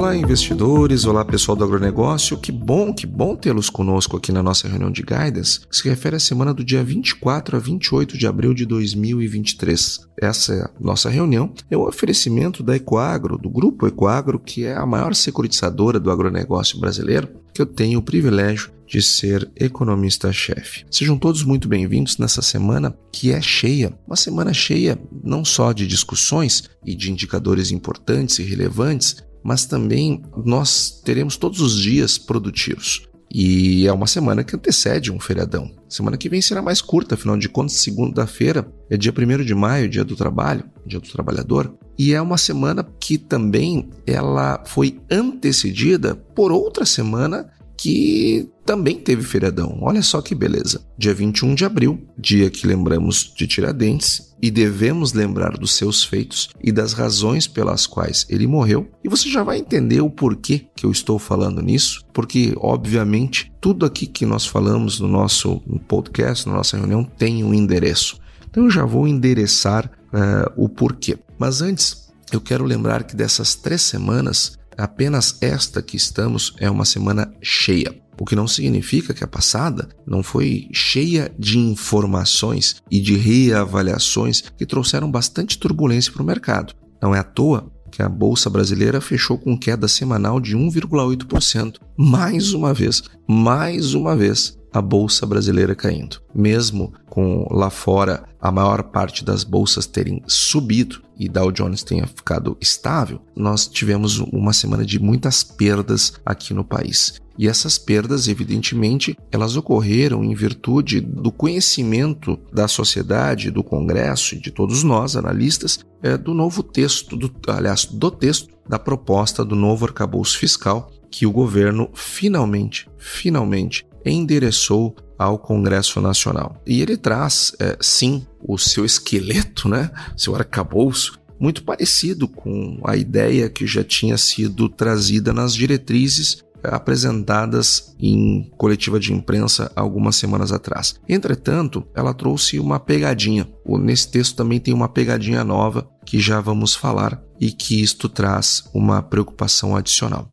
Olá, investidores! Olá, pessoal do agronegócio! Que bom, que bom tê-los conosco aqui na nossa reunião de guidance, que se refere à semana do dia 24 a 28 de abril de 2023. Essa é nossa reunião é um oferecimento da Ecoagro, do grupo Ecoagro, que é a maior securitizadora do agronegócio brasileiro, que eu tenho o privilégio de ser economista-chefe. Sejam todos muito bem-vindos nessa semana que é cheia, uma semana cheia não só de discussões e de indicadores importantes e relevantes, mas também nós teremos todos os dias produtivos. E é uma semana que antecede um feriadão. Semana que vem será mais curta, afinal de contas, segunda-feira é dia 1 de maio, dia do trabalho, dia do trabalhador. E é uma semana que também ela foi antecedida por outra semana que também teve feriadão. Olha só que beleza. Dia 21 de abril, dia que lembramos de Tiradentes e devemos lembrar dos seus feitos e das razões pelas quais ele morreu. E você já vai entender o porquê que eu estou falando nisso, porque obviamente tudo aqui que nós falamos no nosso podcast, na nossa reunião, tem um endereço. Então eu já vou endereçar uh, o porquê. Mas antes, eu quero lembrar que dessas três semanas apenas esta que estamos é uma semana cheia. O que não significa que a passada não foi cheia de informações e de reavaliações que trouxeram bastante turbulência para o mercado. Não é à toa que a bolsa brasileira fechou com queda semanal de 1,8%. Mais uma vez, mais uma vez, a bolsa brasileira caindo. Mesmo com lá fora a maior parte das bolsas terem subido e Dow Jones tenha ficado estável, nós tivemos uma semana de muitas perdas aqui no país. E essas perdas, evidentemente, elas ocorreram em virtude do conhecimento da sociedade, do Congresso e de todos nós, analistas, é, do novo texto, do, aliás, do texto da proposta do novo arcabouço fiscal que o governo finalmente, finalmente endereçou ao Congresso Nacional. E ele traz, é, sim, o seu esqueleto, né, seu arcabouço, muito parecido com a ideia que já tinha sido trazida nas diretrizes é, apresentadas em coletiva de imprensa algumas semanas atrás. Entretanto, ela trouxe uma pegadinha. Nesse texto também tem uma pegadinha nova que já vamos falar e que isto traz uma preocupação adicional.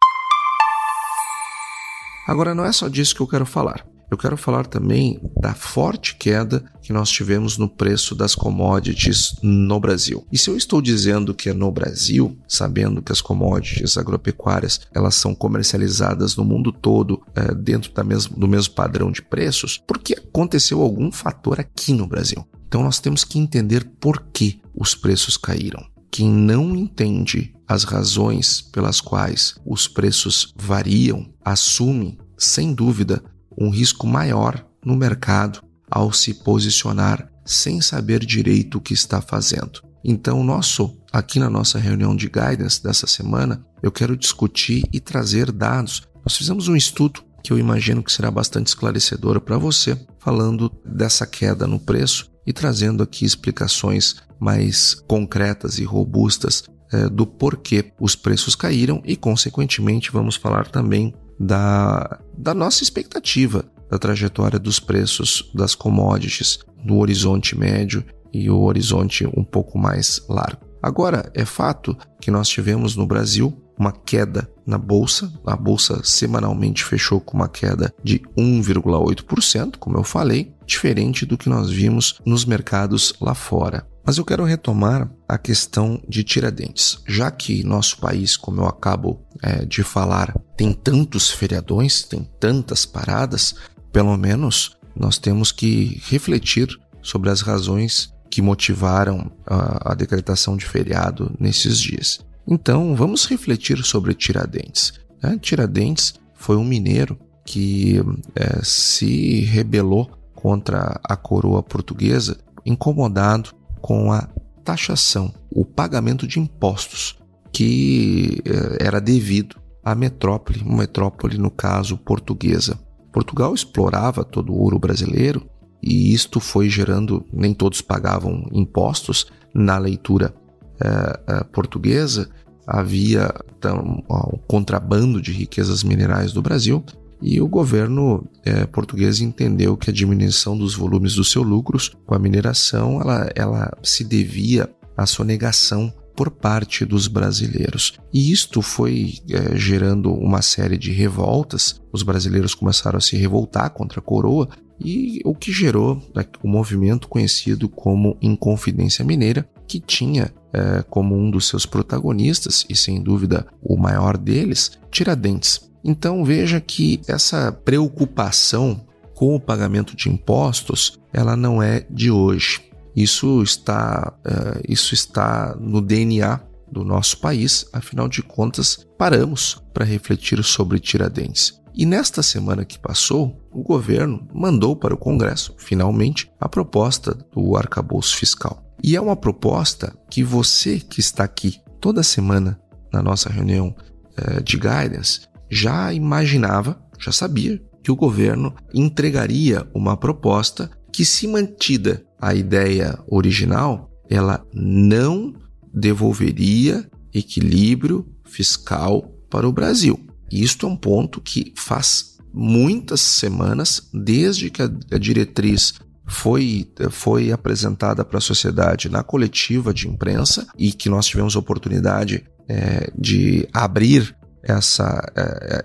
Agora, não é só disso que eu quero falar. Eu quero falar também da forte queda que nós tivemos no preço das commodities no Brasil. E se eu estou dizendo que é no Brasil, sabendo que as commodities agropecuárias elas são comercializadas no mundo todo é, dentro da mesmo, do mesmo padrão de preços, porque aconteceu algum fator aqui no Brasil. Então nós temos que entender por que os preços caíram. Quem não entende as razões pelas quais os preços variam assume, sem dúvida, um risco maior no mercado ao se posicionar sem saber direito o que está fazendo. Então, nosso, aqui na nossa reunião de guidance dessa semana, eu quero discutir e trazer dados. Nós fizemos um estudo que eu imagino que será bastante esclarecedor para você, falando dessa queda no preço e trazendo aqui explicações mais concretas e robustas é, do porquê os preços caíram e, consequentemente, vamos falar também da, da nossa expectativa da trajetória dos preços das commodities no horizonte médio e o horizonte um pouco mais largo. Agora, é fato que nós tivemos no Brasil uma queda na bolsa. A bolsa semanalmente fechou com uma queda de 1,8%, como eu falei, diferente do que nós vimos nos mercados lá fora. Mas eu quero retomar a questão de Tiradentes. Já que nosso país, como eu acabo é, de falar, tem tantos feriadões, tem tantas paradas, pelo menos nós temos que refletir sobre as razões que motivaram a, a decretação de feriado nesses dias. Então, vamos refletir sobre Tiradentes. Né? Tiradentes foi um mineiro que é, se rebelou contra a coroa portuguesa, incomodado com a taxação, o pagamento de impostos que eh, era devido à metrópole, metrópole no caso portuguesa. Portugal explorava todo o ouro brasileiro e isto foi gerando, nem todos pagavam impostos na leitura eh, eh, portuguesa, havia então, um contrabando de riquezas minerais do Brasil e o governo é, português entendeu que a diminuição dos volumes dos seus lucros com a mineração ela, ela se devia à sonegação por parte dos brasileiros. E isto foi é, gerando uma série de revoltas. Os brasileiros começaram a se revoltar contra a coroa e o que gerou né, o movimento conhecido como Inconfidência Mineira, que tinha é, como um dos seus protagonistas, e sem dúvida o maior deles, Tiradentes. Então veja que essa preocupação com o pagamento de impostos, ela não é de hoje. Isso está, uh, isso está no DNA do nosso país, afinal de contas, paramos para refletir sobre Tiradentes. E nesta semana que passou, o governo mandou para o Congresso, finalmente, a proposta do arcabouço fiscal. E é uma proposta que você que está aqui toda semana na nossa reunião uh, de guidance já imaginava, já sabia que o governo entregaria uma proposta que, se mantida a ideia original, ela não devolveria equilíbrio fiscal para o Brasil. Isto é um ponto que faz muitas semanas, desde que a, diretriz foi, foi apresentada para a sociedade na coletiva de imprensa e que nós tivemos oportunidade é, de abrir essa, é,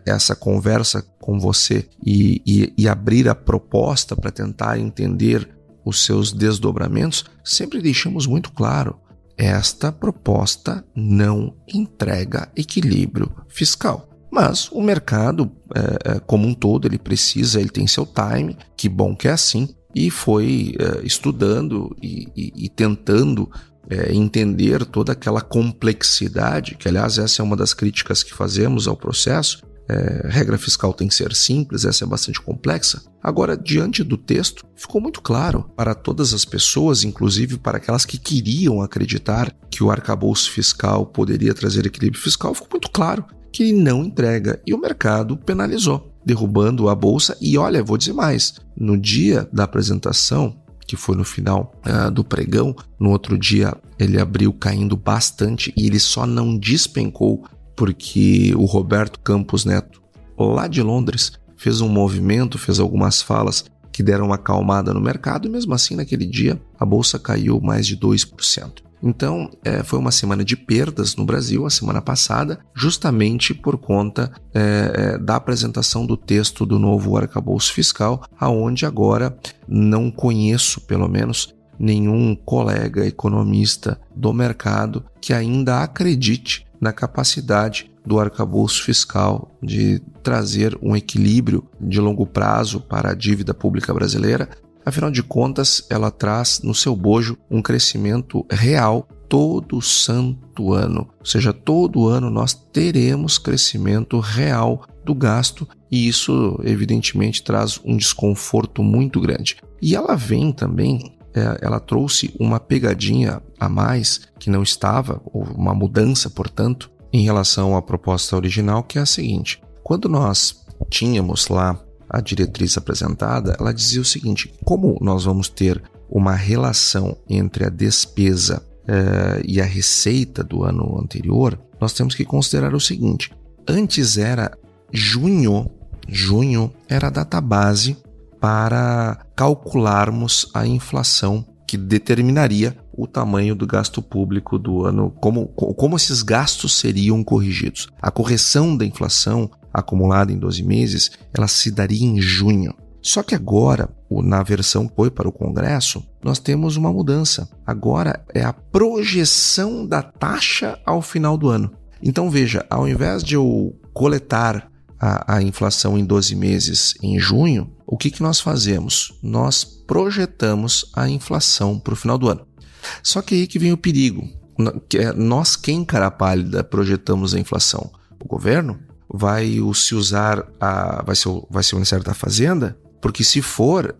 é, essa conversa com você e, e, e abrir a proposta para tentar entender os seus desdobramentos, sempre deixamos muito claro: esta proposta não entrega equilíbrio fiscal. Mas o mercado, é, como um todo, ele precisa, ele tem seu time, que bom que é assim, e foi estudando e, e, e tentando é, entender toda aquela complexidade, que aliás essa é uma das críticas que fazemos ao processo. É, regra fiscal tem que ser simples, essa é bastante complexa. Agora, diante do texto, ficou muito claro para todas as pessoas, inclusive para aquelas que queriam acreditar que o arcabouço fiscal poderia trazer equilíbrio fiscal, ficou muito claro que não entrega e o mercado penalizou, derrubando a bolsa. E olha, vou dizer mais: no dia da apresentação, que foi no final uh, do pregão. No outro dia ele abriu caindo bastante e ele só não despencou porque o Roberto Campos Neto, lá de Londres, fez um movimento, fez algumas falas que deram uma acalmada no mercado e mesmo assim naquele dia a bolsa caiu mais de 2%. Então, é, foi uma semana de perdas no Brasil, a semana passada, justamente por conta é, é, da apresentação do texto do novo arcabouço fiscal, aonde agora não conheço, pelo menos, nenhum colega economista do mercado que ainda acredite na capacidade do arcabouço fiscal de trazer um equilíbrio de longo prazo para a dívida pública brasileira, Afinal de contas, ela traz no seu bojo um crescimento real todo santo ano. Ou seja, todo ano nós teremos crescimento real do gasto e isso, evidentemente, traz um desconforto muito grande. E ela vem também, é, ela trouxe uma pegadinha a mais que não estava, ou uma mudança, portanto, em relação à proposta original, que é a seguinte: quando nós tínhamos lá a diretriz apresentada, ela dizia o seguinte: como nós vamos ter uma relação entre a despesa eh, e a receita do ano anterior, nós temos que considerar o seguinte: antes era junho, junho era a data base para calcularmos a inflação que determinaria o tamanho do gasto público do ano, como, como esses gastos seriam corrigidos. A correção da inflação acumulada em 12 meses, ela se daria em junho. Só que agora, na versão que foi para o Congresso, nós temos uma mudança. Agora é a projeção da taxa ao final do ano. Então veja, ao invés de eu coletar a, a inflação em 12 meses em junho, o que, que nós fazemos? Nós projetamos a inflação para o final do ano. Só que aí que vem o perigo. É nós, quem cara pálida, projetamos a inflação? O governo? Vai se usar a. Vai ser, vai ser o Ministério da Fazenda? Porque se for,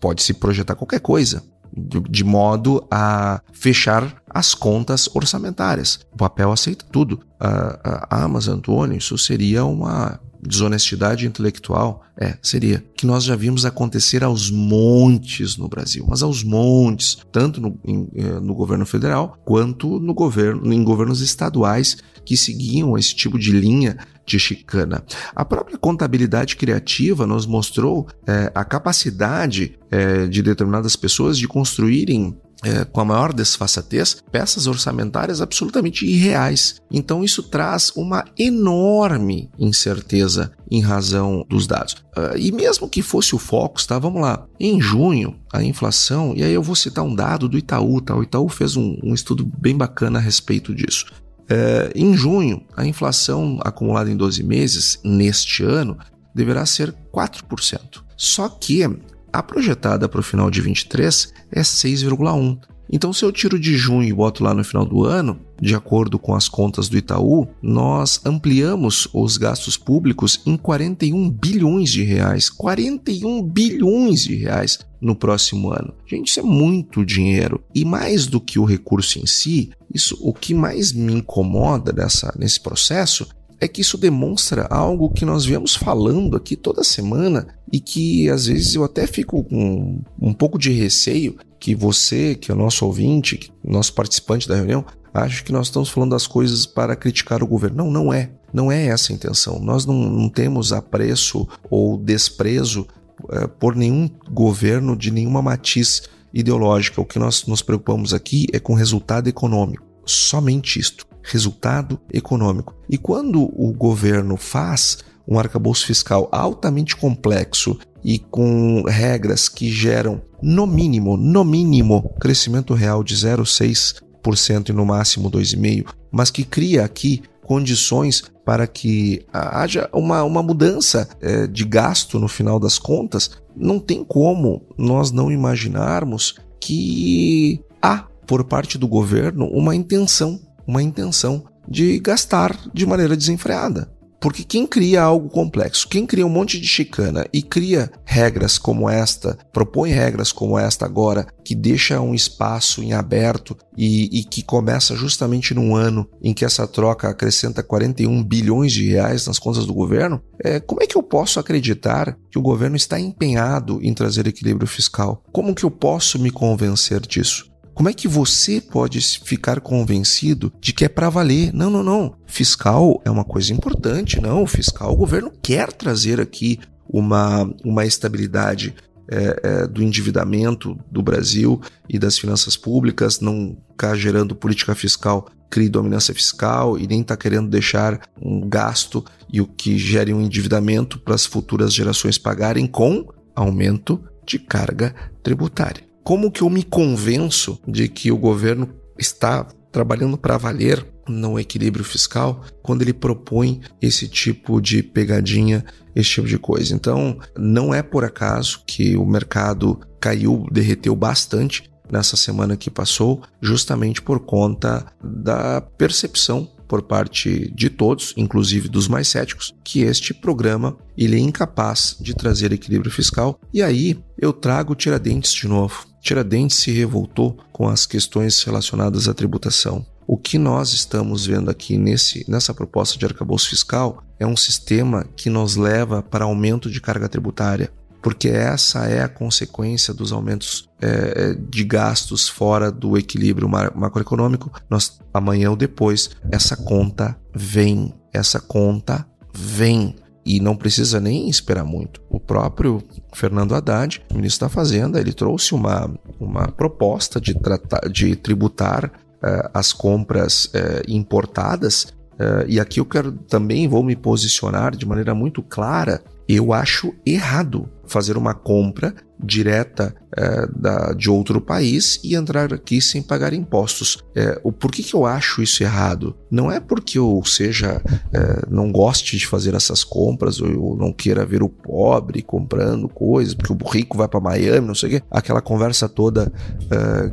pode se projetar qualquer coisa. De, de, modo a fechar as contas orçamentárias. O papel aceita tudo. Ah, ah, mas Antônio, isso seria uma desonestidade intelectual? É, seria. Que nós já vimos acontecer aos montes no Brasil, mas aos montes, tanto no, em, eh, no governo federal quanto no governo, em governos estaduais que seguiam esse tipo de linha de chicana. A própria contabilidade criativa nos mostrou é, a capacidade é, de determinadas pessoas de construírem é, com a maior desfaçatez, peças orçamentárias absolutamente irreais. Então, isso traz uma enorme incerteza em razão dos dados. Uh, e mesmo que fosse o Focus, tá? Vamos lá. Em junho, a inflação, e aí eu vou citar um dado do Itaú, tá? O Itaú fez um, um estudo bem bacana a respeito disso. Uh, em junho, a inflação acumulada em 12 meses, neste ano, deverá ser 4%. Só que a projetada para o final de 23 é 6,1. Então, se eu tiro de junho e boto lá no final do ano, de acordo com as contas do Itaú, nós ampliamos os gastos públicos em 41 bilhões de reais. 41 bilhões de reais no próximo ano. Gente, isso é muito dinheiro. E mais do que o recurso em si, isso o que mais me incomoda nessa, nesse processo é que isso demonstra algo que nós viemos falando aqui toda semana e que às vezes eu até fico com um pouco de receio que você, que é o nosso ouvinte, nosso participante da reunião, ache que nós estamos falando das coisas para criticar o governo. Não, não é. Não é essa a intenção. Nós não, não temos apreço ou desprezo é, por nenhum governo de nenhuma matiz ideológica. O que nós nos preocupamos aqui é com resultado econômico. Somente isto resultado econômico. E quando o governo faz um arcabouço fiscal altamente complexo e com regras que geram, no mínimo, no mínimo, crescimento real de 0,6% e no máximo 2,5%, mas que cria aqui condições para que haja uma, uma mudança é, de gasto no final das contas, não tem como nós não imaginarmos que há, por parte do governo, uma intenção uma intenção de gastar de maneira desenfreada. Porque quem cria algo complexo, quem cria um monte de chicana e cria regras como esta, propõe regras como esta agora, que deixa um espaço em aberto e, e que começa justamente num ano em que essa troca acrescenta 41 bilhões de reais nas contas do governo, é, como é que eu posso acreditar que o governo está empenhado em trazer equilíbrio fiscal? Como que eu posso me convencer disso? Como é que você pode ficar convencido de que é para valer? Não, não, não. Fiscal é uma coisa importante, não. Fiscal, o governo quer trazer aqui uma, uma estabilidade é, é, do endividamento do Brasil e das finanças públicas, não ficar gerando política fiscal crie dominância fiscal e nem está querendo deixar um gasto e o que gere um endividamento para as futuras gerações pagarem com aumento de carga tributária. Como que eu me convenço de que o governo está trabalhando para valer no equilíbrio fiscal quando ele propõe esse tipo de pegadinha, esse tipo de coisa. Então, não é por acaso que o mercado caiu, derreteu bastante nessa semana que passou, justamente por conta da percepção por parte de todos, inclusive dos mais céticos, que este programa ele é incapaz de trazer equilíbrio fiscal. E aí eu trago Tiradentes de novo. Tiradentes se revoltou com as questões relacionadas à tributação. O que nós estamos vendo aqui nesse, nessa proposta de arcabouço fiscal é um sistema que nos leva para aumento de carga tributária, porque essa é a consequência dos aumentos é, de gastos fora do equilíbrio macroeconômico. Nós, amanhã ou depois, essa conta vem, essa conta vem. E não precisa nem esperar muito. O próprio Fernando Haddad, ministro da Fazenda, ele trouxe uma, uma proposta de, tratar, de tributar uh, as compras uh, importadas. Uh, e aqui eu quero também vou me posicionar de maneira muito clara. Eu acho errado fazer uma compra direta é, da, de outro país e entrar aqui sem pagar impostos. É, o por que, que eu acho isso errado? Não é porque eu seja é, não goste de fazer essas compras ou eu não queira ver o pobre comprando coisas, porque o rico vai para Miami, não sei o quê. Aquela conversa toda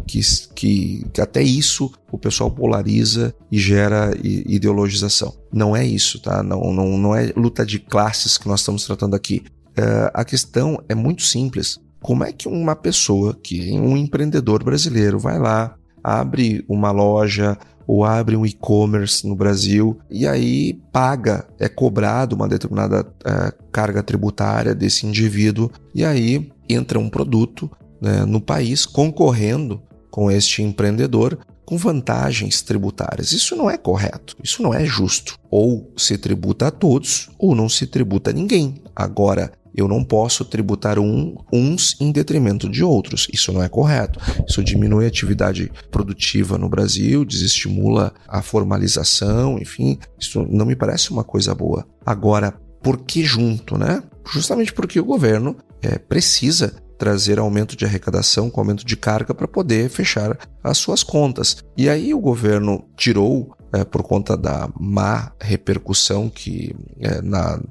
que, que, que até isso o pessoal polariza e gera ideologização. Não é isso, tá? Não, não, não é luta de classes que nós estamos tratando aqui. É, a questão é muito simples. Como é que uma pessoa, que um empreendedor brasileiro, vai lá, abre uma loja ou abre um e-commerce no Brasil e aí paga, é cobrado uma determinada é, carga tributária desse indivíduo e aí entra um produto né, no país concorrendo com este empreendedor com vantagens tributárias. Isso não é correto, isso não é justo. Ou se tributa a todos ou não se tributa a ninguém. Agora, eu não posso tributar um, uns em detrimento de outros. Isso não é correto. Isso diminui a atividade produtiva no Brasil, desestimula a formalização, enfim, isso não me parece uma coisa boa. Agora, por que junto, né? Justamente porque o governo é, precisa trazer aumento de arrecadação com aumento de carga para poder fechar as suas contas. E aí o governo tirou é, por conta da má repercussão que é, na,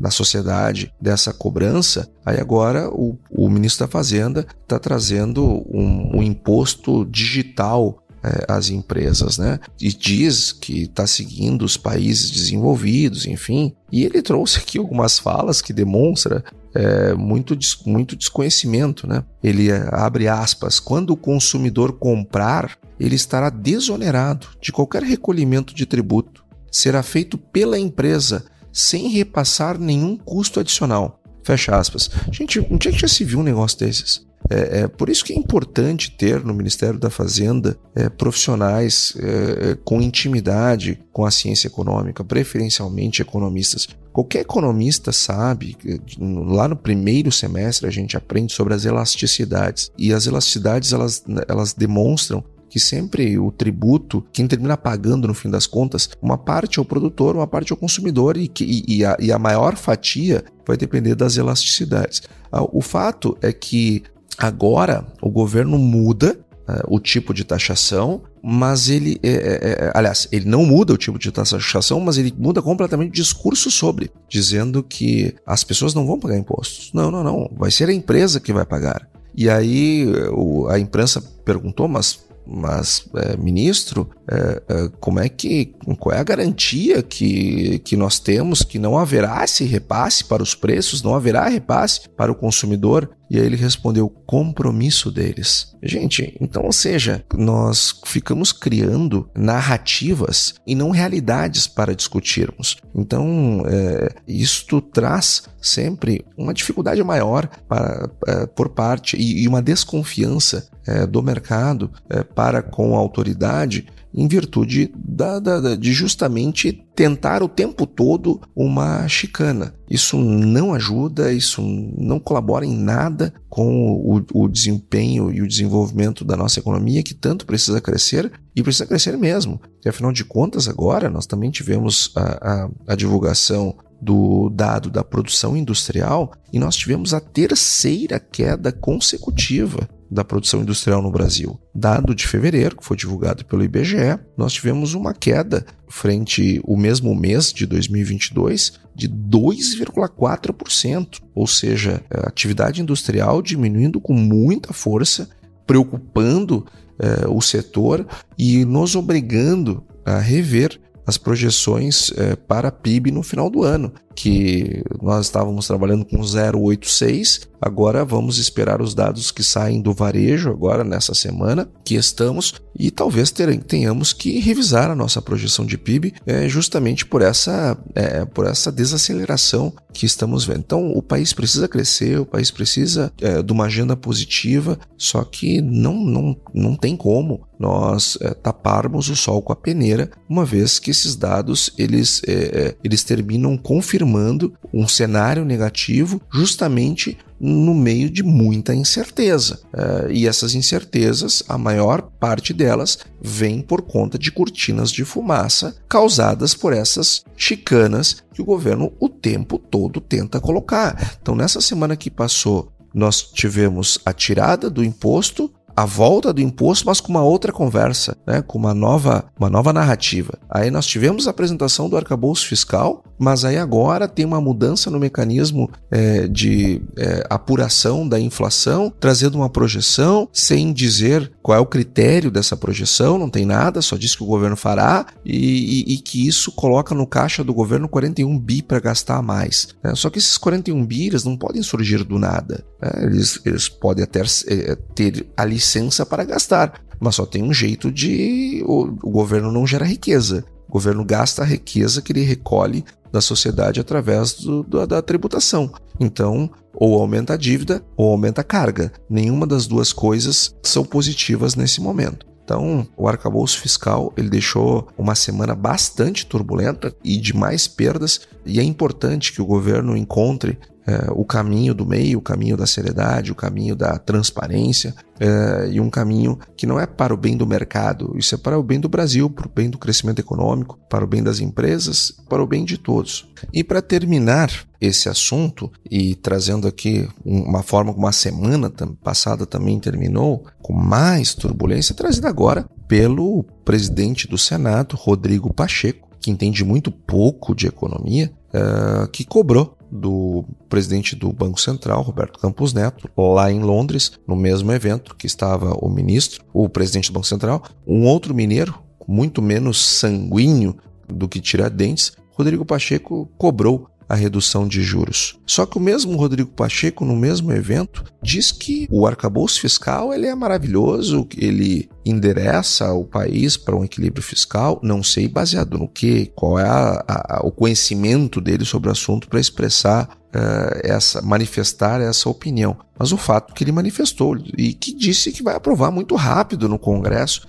na sociedade dessa cobrança, aí agora o, o ministro da Fazenda está trazendo um, um imposto digital é, às empresas, né? E diz que está seguindo os países desenvolvidos, enfim. E ele trouxe aqui algumas falas que demonstra é, muito, muito desconhecimento, né? Ele é, abre aspas, quando o consumidor comprar, ele estará desonerado de qualquer recolhimento de tributo. Será feito pela empresa sem repassar nenhum custo adicional. Fecha aspas. Gente, onde é que já se viu um negócio desses? É, é, por isso que é importante ter no Ministério da Fazenda é, profissionais é, é com intimidade com a ciência econômica, preferencialmente economistas. Qualquer economista sabe, lá no primeiro semestre a gente aprende sobre as elasticidades. E as elasticidades elas, elas demonstram que sempre o tributo, quem termina pagando no fim das contas, uma parte é o produtor, uma parte é o consumidor e, e, e, a, e a maior fatia vai depender das elasticidades. Ah, o fato é que agora o governo muda uh, o tipo de taxação, mas ele, é, é, é, aliás, ele não muda o tipo de taxação, mas ele muda completamente o discurso sobre, dizendo que as pessoas não vão pagar impostos. Não, não, não, vai ser a empresa que vai pagar. E aí o, a imprensa perguntou, mas mas, é, ministro, é, é, como é que. Qual é a garantia que, que nós temos que não haverá esse repasse para os preços, não haverá repasse para o consumidor? E aí ele respondeu: compromisso deles. Gente, então, ou seja, nós ficamos criando narrativas e não realidades para discutirmos. Então, é, isto traz sempre uma dificuldade maior para, é, por parte e, e uma desconfiança é, do mercado é, para com a autoridade em virtude da, da, de justamente tentar o tempo todo uma chicana. Isso não ajuda, isso não colabora em nada com o, o, desempenho e o desenvolvimento da nossa economia, que tanto precisa crescer e precisa crescer mesmo. E afinal de contas, agora nós também tivemos a, a, a divulgação do dado da produção industrial e nós tivemos a terceira queda consecutiva da produção industrial no Brasil. Dado de fevereiro, que foi divulgado pelo IBGE, nós tivemos uma queda frente ao mesmo mês de 2022 de 2,4%, ou seja, a atividade industrial diminuindo com muita força, preocupando eh, o setor e nos obrigando a rever as projeções é, para PIB no final do ano, que nós estávamos trabalhando com 0,86, agora vamos esperar os dados que saem do varejo agora nessa semana que estamos e talvez tenhamos que revisar a nossa projeção de PIB é, justamente por essa, é, por essa desaceleração que estamos vendo. Então o país precisa crescer, o país precisa é, de uma agenda positiva, só que não, não, não tem como nós é, taparmos o sol com a peneira, uma vez que esses dados eles, é, eles terminam confirmando um cenário negativo justamente no meio de muita incerteza. Uh, e essas incertezas, a maior parte delas, vem por conta de cortinas de fumaça causadas por essas chicanas que o governo o tempo todo tenta colocar. Então, nessa semana que passou, nós tivemos a tirada do imposto a volta do imposto, mas com uma outra conversa, né? com uma nova, uma nova narrativa. Aí nós tivemos a apresentação do arcabouço fiscal, mas aí agora tem uma mudança no mecanismo é, de é, apuração da inflação, trazendo uma projeção sem dizer qual é o critério dessa projeção, não tem nada, só diz que o governo fará e, e, e que isso coloca no caixa do governo 41 bi para gastar mais. Né? Só que esses 41 bi eles não podem surgir do nada. Né? Eles, eles podem até é, ter a licença para gastar, mas só tem um jeito de o, o governo não gera riqueza. O governo gasta a riqueza que ele recolhe da sociedade através do, do, da tributação. Então, ou aumenta a dívida ou aumenta a carga. Nenhuma das duas coisas são positivas nesse momento. Então, o arcabouço fiscal ele deixou uma semana bastante turbulenta e de mais perdas, e é importante que o governo encontre é, o caminho do meio, o caminho da seriedade, o caminho da transparência é, e um caminho que não é para o bem do mercado, isso é para o bem do Brasil, para o bem do crescimento econômico, para o bem das empresas, para o bem de todos. E para terminar esse assunto e trazendo aqui uma forma como a semana passada também terminou, com mais turbulência, trazida agora pelo presidente do Senado, Rodrigo Pacheco, que entende muito pouco de economia, uh, que cobrou do presidente do Banco Central, Roberto Campos Neto, lá em Londres, no mesmo evento que estava o ministro, o presidente do Banco Central, um outro mineiro, muito menos sanguíneo do que Tiradentes, Rodrigo Pacheco cobrou a redução de juros. Só que o mesmo Rodrigo Pacheco, no mesmo evento, diz que o arcabouço fiscal ele é maravilhoso, ele endereça o país para um equilíbrio fiscal. Não sei baseado no que, qual é a, a, o conhecimento dele sobre o assunto para expressar uh, essa, manifestar essa opinião. Mas o fato que ele manifestou e que disse que vai aprovar muito rápido no Congresso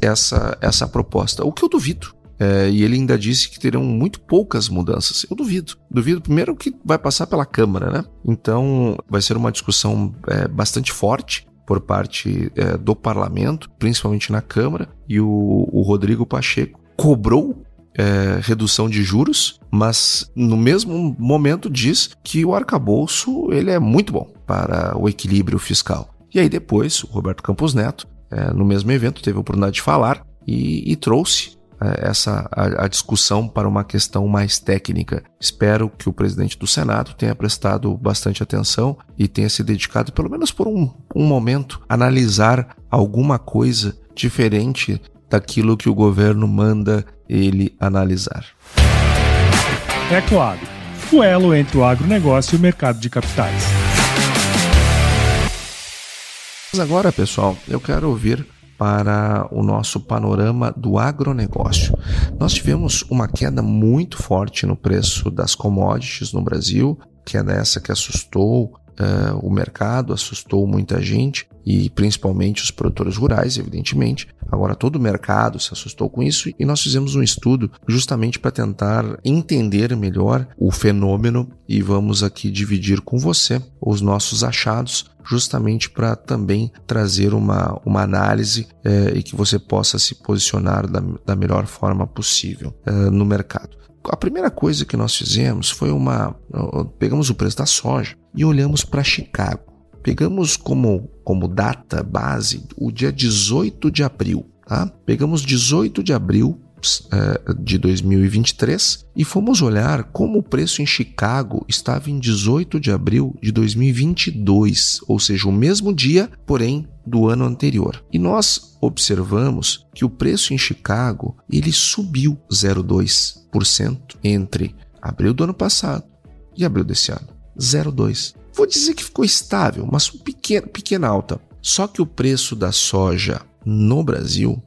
essa, essa proposta. O que eu duvido. É, e ele ainda disse que terão muito poucas mudanças. Eu duvido. Duvido, primeiro, que vai passar pela Câmara, né? Então, vai ser uma discussão é, bastante forte por parte é, do parlamento, principalmente na Câmara, e o, o Rodrigo Pacheco cobrou é, redução de juros, mas no mesmo momento diz que o arcabouço ele é muito bom para o equilíbrio fiscal. E aí depois o Roberto Campos Neto, é, no mesmo evento, teve a oportunidade de falar e, e trouxe essa a, a, discussão para uma questão mais técnica. Espero que o presidente do Senado tenha prestado bastante atenção e tenha se dedicado, pelo menos por um, um momento, a analisar alguma coisa diferente daquilo que o governo manda ele analisar. Ecoagro, o elo entre o agronegócio e o mercado de capitais. Mas agora, pessoal, eu quero ouvir para o nosso panorama do agronegócio. Nós tivemos uma queda muito forte no preço das commodities no Brasil, queda essa que assustou uh, o mercado, assustou muita gente e principalmente os produtores rurais, evidentemente. Agora todo o mercado se assustou com isso e nós fizemos um estudo justamente para tentar entender melhor o fenômeno e vamos aqui dividir com você os nossos achados justamente para também trazer uma, uma análise é, e que você possa se posicionar da, da melhor forma possível é, no mercado. A primeira coisa que nós fizemos foi uma. Pegamos o preço da soja e olhamos para Chicago. Pegamos como, como data base o dia 18 de abril. Tá? Pegamos 18 de abril é, de 2023 e fomos olhar como o preço em Chicago estava em 18 de abril de 2022, ou seja, o mesmo dia, porém do ano anterior. E nós observamos que o preço em Chicago ele subiu 0,2% entre abril do ano passado e abril desse ano. 0,2. Vou dizer que ficou estável, mas pequena, pequena alta. Só que o preço da soja no Brasil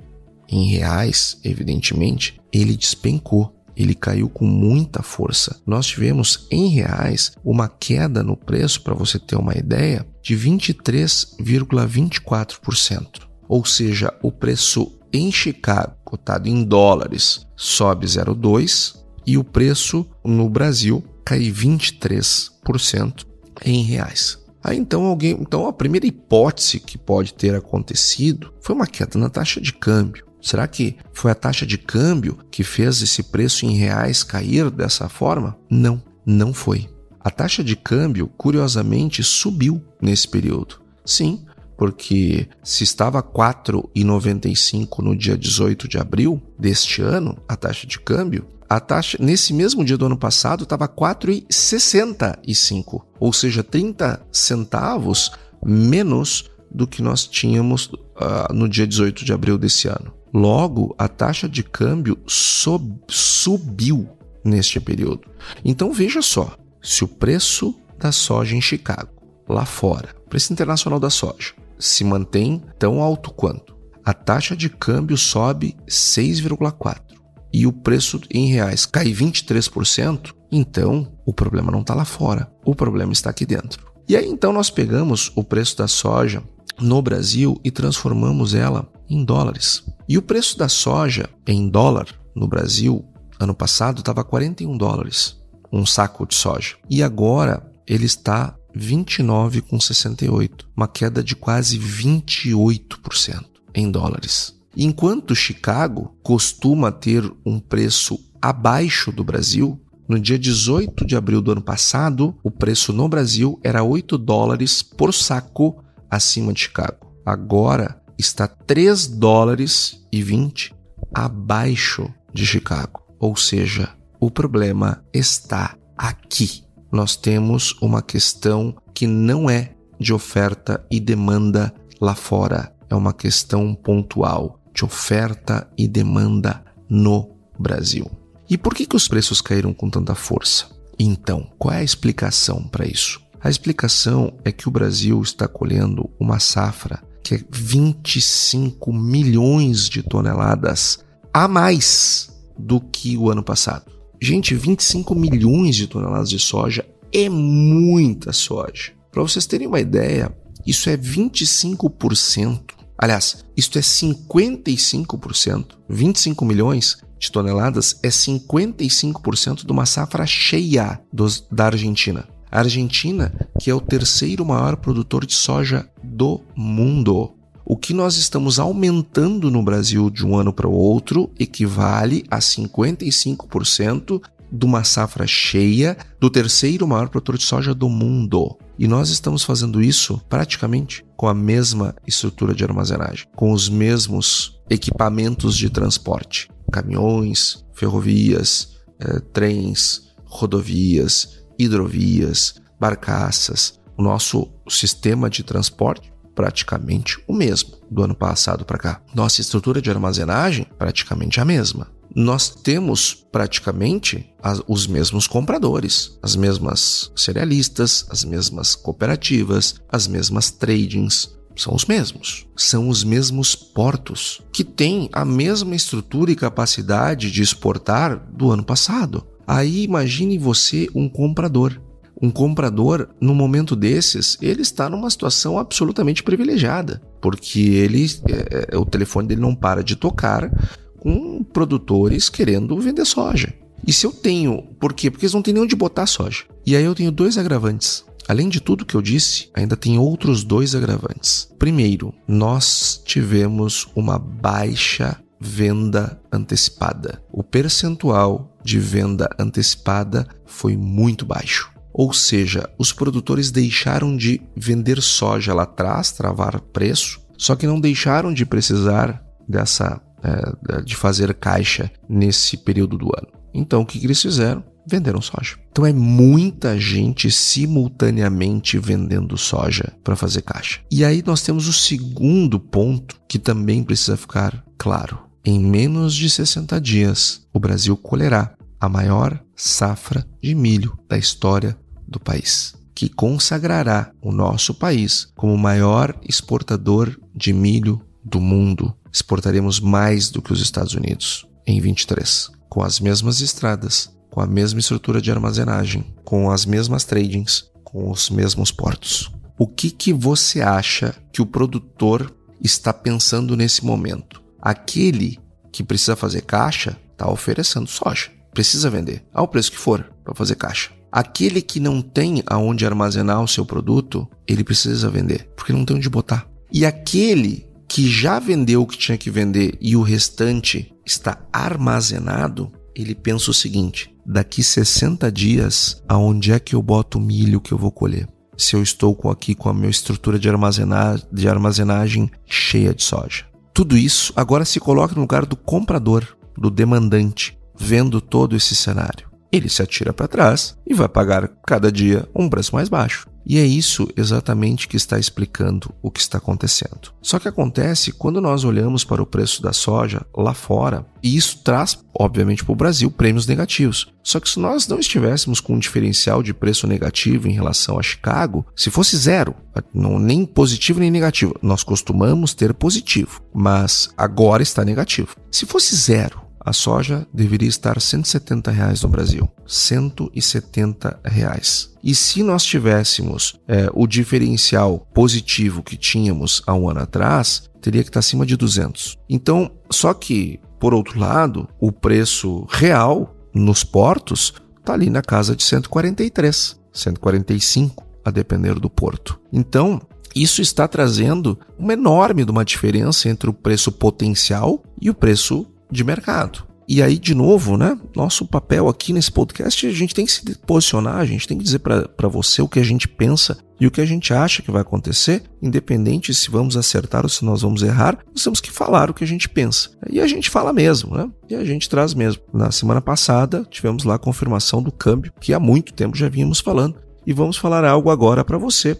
em reais, evidentemente, ele despencou. Ele caiu com muita força. Nós tivemos em reais uma queda no preço, para você ter uma ideia, de 23,24%. Ou seja, o preço em Chicago, cotado em dólares, sobe 0,2 e o preço no Brasil cai 23% em reais. Aí então alguém, então a primeira hipótese que pode ter acontecido foi uma queda na taxa de câmbio. Será que foi a taxa de câmbio que fez esse preço em reais cair dessa forma? Não, não foi. A taxa de câmbio, curiosamente, subiu nesse período. Sim, porque se estava 4,95 no dia 18 de abril deste ano, a taxa de câmbio, a taxa nesse mesmo dia do ano passado estava 4,65, ou seja, 30 centavos menos do que nós tínhamos uh, no dia 18 de abril desse ano. Logo, a taxa de câmbio subiu neste período. Então veja só, se o preço da soja em Chicago, lá fora, preço internacional da soja, se mantém tão alto quanto, a taxa de câmbio sobe 6,4 e o preço em reais cai 23%, então o problema não está lá fora, o problema está aqui dentro. E aí então nós pegamos o preço da soja no Brasil e transformamos ela em dólares. E o preço da soja em dólar no Brasil ano passado estava 41 dólares um saco de soja. E agora ele está 29,68, uma queda de quase 28% em dólares. Enquanto Chicago costuma ter um preço abaixo do Brasil, no dia 18 de abril do ano passado, o preço no Brasil era 8 dólares por saco acima de Chicago. Agora está 3 dólares e 20 abaixo de Chicago. Ou seja, o problema está aqui. Nós temos uma questão que não é de oferta e demanda lá fora, é uma questão pontual de oferta e demanda no Brasil. E por que, que os preços caíram com tanta força? Então, qual é a explicação para isso? A explicação é que o Brasil está colhendo uma safra que é 25 milhões de toneladas a mais do que o ano passado. Gente, 25 milhões de toneladas de soja é muita soja. Para vocês terem uma ideia, isso é 25%. Aliás, isto é 55%. 25 milhões de toneladas é 55% de uma safra cheia dos, da Argentina. A Argentina, que é o terceiro maior produtor de soja do mundo. O que nós estamos aumentando no Brasil de um ano para o outro equivale a 55% de uma safra cheia do terceiro maior produtor de soja do mundo. E nós estamos fazendo isso praticamente com a mesma estrutura de armazenagem, com os mesmos equipamentos de transporte: caminhões, ferrovias, eh, trens, rodovias, hidrovias, barcaças. O nosso sistema de transporte praticamente o mesmo do ano passado para cá. Nossa estrutura de armazenagem praticamente a mesma. Nós temos praticamente as, os mesmos compradores, as mesmas cerealistas, as mesmas cooperativas, as mesmas tradings, são os mesmos. São os mesmos portos que têm a mesma estrutura e capacidade de exportar do ano passado. Aí imagine você um comprador um comprador, no momento desses, ele está numa situação absolutamente privilegiada, porque ele, é, é, o telefone dele não para de tocar com produtores querendo vender soja. E se eu tenho, por quê? Porque eles não têm nem onde botar soja. E aí eu tenho dois agravantes. Além de tudo que eu disse, ainda tem outros dois agravantes. Primeiro, nós tivemos uma baixa venda antecipada. O percentual de venda antecipada foi muito baixo. Ou seja, os produtores deixaram de vender soja lá atrás, travar preço, só que não deixaram de precisar dessa é, de fazer caixa nesse período do ano. Então o que, que eles fizeram? Venderam soja. Então é muita gente simultaneamente vendendo soja para fazer caixa. E aí nós temos o segundo ponto que também precisa ficar claro. Em menos de 60 dias, o Brasil colherá a maior safra de milho da história do país, que consagrará o nosso país como o maior exportador de milho do mundo. Exportaremos mais do que os Estados Unidos em 23, com as mesmas estradas, com a mesma estrutura de armazenagem, com as mesmas tradings, com os mesmos portos. O que, que você acha que o produtor está pensando nesse momento. Aquele que precisa fazer caixa está oferecendo soja. Precisa vender, ao preço que for, para fazer caixa. Aquele que não tem aonde armazenar o seu produto, ele precisa vender, porque não tem onde botar. E aquele que já vendeu o que tinha que vender e o restante está armazenado, ele pensa o seguinte: daqui 60 dias, aonde é que eu boto o milho que eu vou colher? Se eu estou aqui com a minha estrutura de, armazenar, de armazenagem cheia de soja. Tudo isso agora se coloca no lugar do comprador, do demandante, vendo todo esse cenário ele se atira para trás e vai pagar cada dia um preço mais baixo. E é isso exatamente que está explicando o que está acontecendo. Só que acontece quando nós olhamos para o preço da soja lá fora, e isso traz, obviamente, para o Brasil prêmios negativos. Só que se nós não estivéssemos com um diferencial de preço negativo em relação a Chicago, se fosse zero, não, nem positivo nem negativo, nós costumamos ter positivo, mas agora está negativo. Se fosse zero, a soja deveria estar 170 reais no Brasil. 170 reais. E se nós tivéssemos é, o diferencial positivo que tínhamos há um ano atrás, teria que estar acima de 200. Então, só que, por outro lado, o preço real nos portos está ali na casa de 143, 145, a depender do porto. Então, isso está trazendo uma enorme uma diferença entre o preço potencial e o preço de mercado. E aí, de novo, né? Nosso papel aqui nesse podcast, a gente tem que se posicionar, a gente tem que dizer para você o que a gente pensa e o que a gente acha que vai acontecer, independente se vamos acertar ou se nós vamos errar, nós temos que falar o que a gente pensa. E a gente fala mesmo, né? E a gente traz mesmo. Na semana passada, tivemos lá a confirmação do câmbio, que há muito tempo já vínhamos falando. E vamos falar algo agora para você,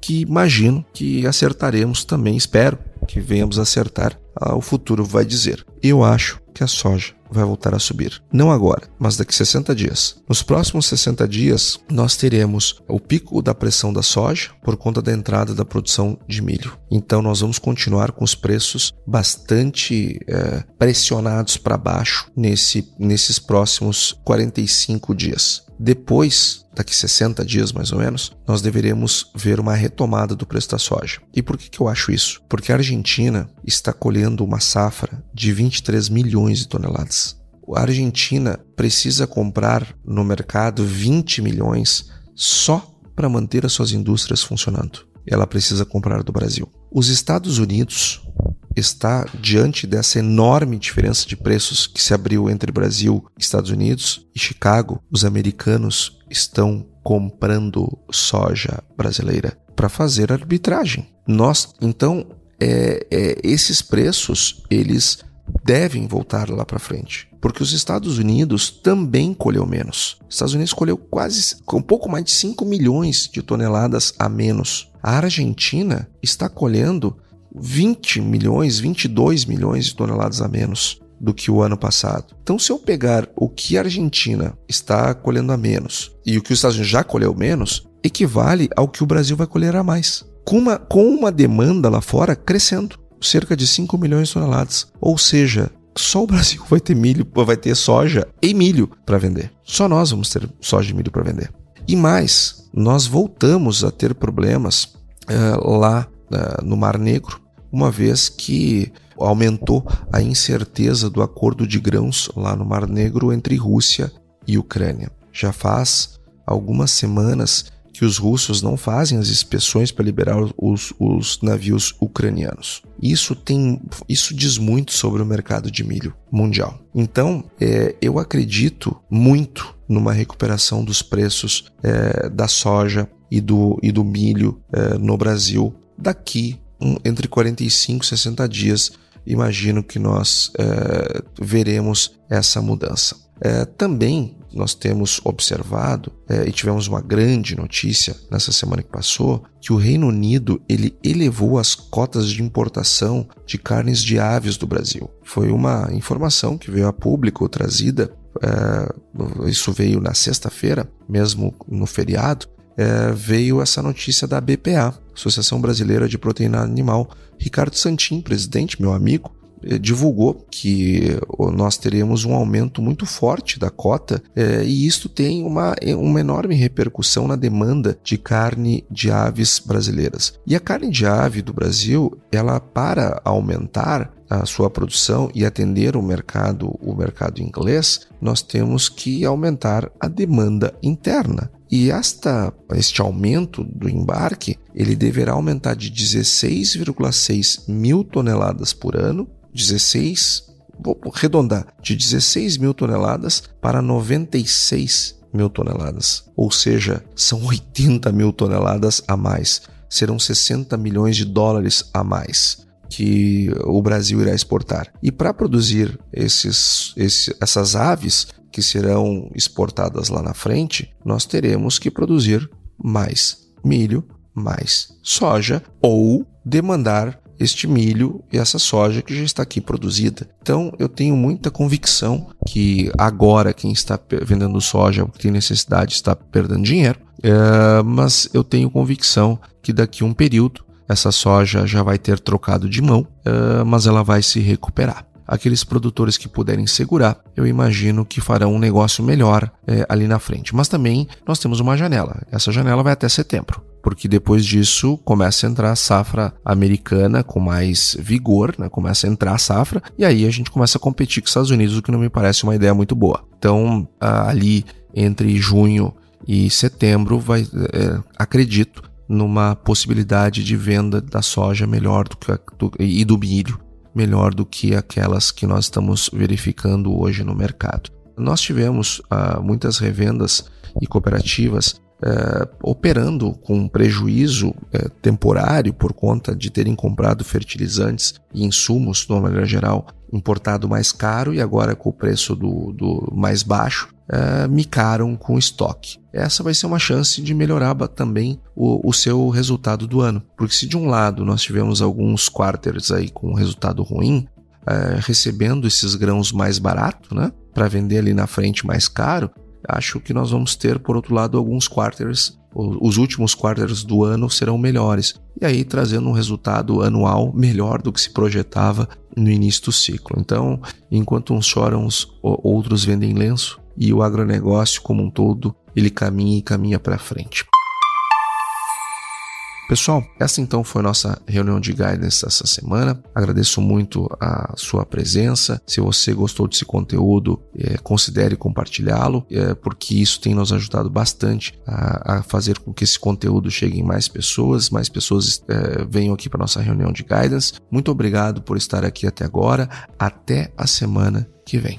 que imagino que acertaremos também, espero que venhamos acertar o futuro vai dizer. Eu acho que a soja vai voltar a subir. Não agora, mas daqui 60 dias. Nos próximos 60 dias, nós teremos o pico da pressão da soja por conta da entrada da produção de milho. Então, nós vamos continuar com os preços bastante é, pressionados para baixo nesse, nesses próximos 45 dias. Depois, daqui 60 dias mais ou menos, nós deveremos ver uma retomada do preço da soja. E por que, que eu acho isso? Porque a Argentina está colhendo uma safra de 23 milhões de toneladas. A Argentina precisa comprar no mercado 20 milhões só para manter as suas indústrias funcionando. Ela precisa comprar do Brasil. Os Estados Unidos está diante dessa enorme diferença de preços que se abriu entre Brasil, Estados Unidos e Chicago. Os americanos estão comprando soja brasileira para fazer arbitragem. Nós, então, é, é, esses preços eles devem voltar lá para frente, porque os Estados Unidos também colheu menos. Os Estados Unidos colheu quase um pouco mais de 5 milhões de toneladas a menos. A Argentina está colhendo 20 milhões, 22 milhões de toneladas a menos do que o ano passado. Então, se eu pegar o que a Argentina está colhendo a menos e o que os Estados Unidos já colheu menos, equivale ao que o Brasil vai colher a mais. Com uma, com uma demanda lá fora crescendo, cerca de 5 milhões de toneladas. Ou seja, só o Brasil vai ter milho, vai ter soja e milho para vender. Só nós vamos ter soja e milho para vender. E mais, nós voltamos a ter problemas uh, lá uh, no Mar Negro uma vez que aumentou a incerteza do acordo de grãos lá no Mar Negro entre Rússia e Ucrânia. Já faz algumas semanas que os russos não fazem as inspeções para liberar os, os, navios ucranianos. Isso tem, isso diz muito sobre o mercado de milho mundial. Então, é, eu acredito muito numa recuperação dos preços é, da soja e do, e do milho é, no Brasil daqui entre 45 e 60 dias, imagino que nós é, veremos essa mudança. É, também nós temos observado é, e tivemos uma grande notícia nessa semana que passou que o Reino Unido ele elevou as cotas de importação de carnes de aves do Brasil. Foi uma informação que veio a público trazida. É, isso veio na sexta-feira, mesmo no feriado, é, veio essa notícia da BPA, Associação Brasileira de Proteína Animal. Ricardo Santin, presidente, meu amigo, eh, divulgou que nós teremos um aumento muito forte da cota eh, e isto tem uma, uma enorme repercussão na demanda de carne de aves brasileiras. E a carne de ave do Brasil, ela para aumentar a sua produção e atender o mercado, o mercado inglês, nós temos que aumentar a demanda interna. E esta, este aumento do embarque, ele deverá aumentar de 16,6 mil toneladas por ano, 16, vou arredondar, de 16 mil toneladas para 96 mil toneladas. Ou seja, são 80 mil toneladas a mais. Serão 60 milhões de dólares a mais que o Brasil irá exportar. E para produzir esses, esse, essas aves, que serão exportadas lá na frente, nós teremos que produzir mais milho, mais soja ou demandar este milho e essa soja que já está aqui produzida. Então eu tenho muita convicção que agora quem está vendendo soja porque tem necessidade está perdendo dinheiro, é, mas eu tenho convicção que daqui a um período essa soja já vai ter trocado de mão, é, mas ela vai se recuperar aqueles produtores que puderem segurar, eu imagino que farão um negócio melhor é, ali na frente. Mas também nós temos uma janela. Essa janela vai até setembro porque depois disso começa a entrar a safra americana com mais vigor, né? começa a entrar a safra, e aí a gente começa a competir com os Estados Unidos, o que não me parece uma ideia muito boa. Então, ali entre junho e setembro, vai, é, acredito numa possibilidade de venda da soja melhor do que a, do, e do milho melhor do que aquelas que nós estamos verificando hoje no mercado. Nós tivemos ah, muitas revendas e cooperativas eh, operando com prejuízo eh, temporário por conta de terem comprado fertilizantes e insumos, de uma maneira geral, importado mais caro e agora com o preço do, do mais baixo, uh, micaram com estoque. Essa vai ser uma chance de melhorar também o, o, seu resultado do ano. Porque se de um lado nós tivemos alguns quarters aí com resultado ruim, uh, recebendo esses grãos mais barato, né, para vender ali na frente mais caro, acho que nós vamos ter, por outro lado, alguns quarters os últimos quarters do ano serão melhores, e aí trazendo um resultado anual melhor do que se projetava no início do ciclo. Então, enquanto uns choram, outros vendem lenço, e o agronegócio como um todo, ele caminha e caminha para frente. Pessoal, essa então foi nossa reunião de guidance essa semana. Agradeço muito a sua presença. Se você gostou desse conteúdo, é, considere compartilhá-lo, é, porque isso tem nos ajudado bastante a, a, fazer com que esse conteúdo chegue em mais pessoas, mais pessoas é, venham aqui para nossa reunião de guidance. Muito obrigado por estar aqui até agora. Até a semana que vem.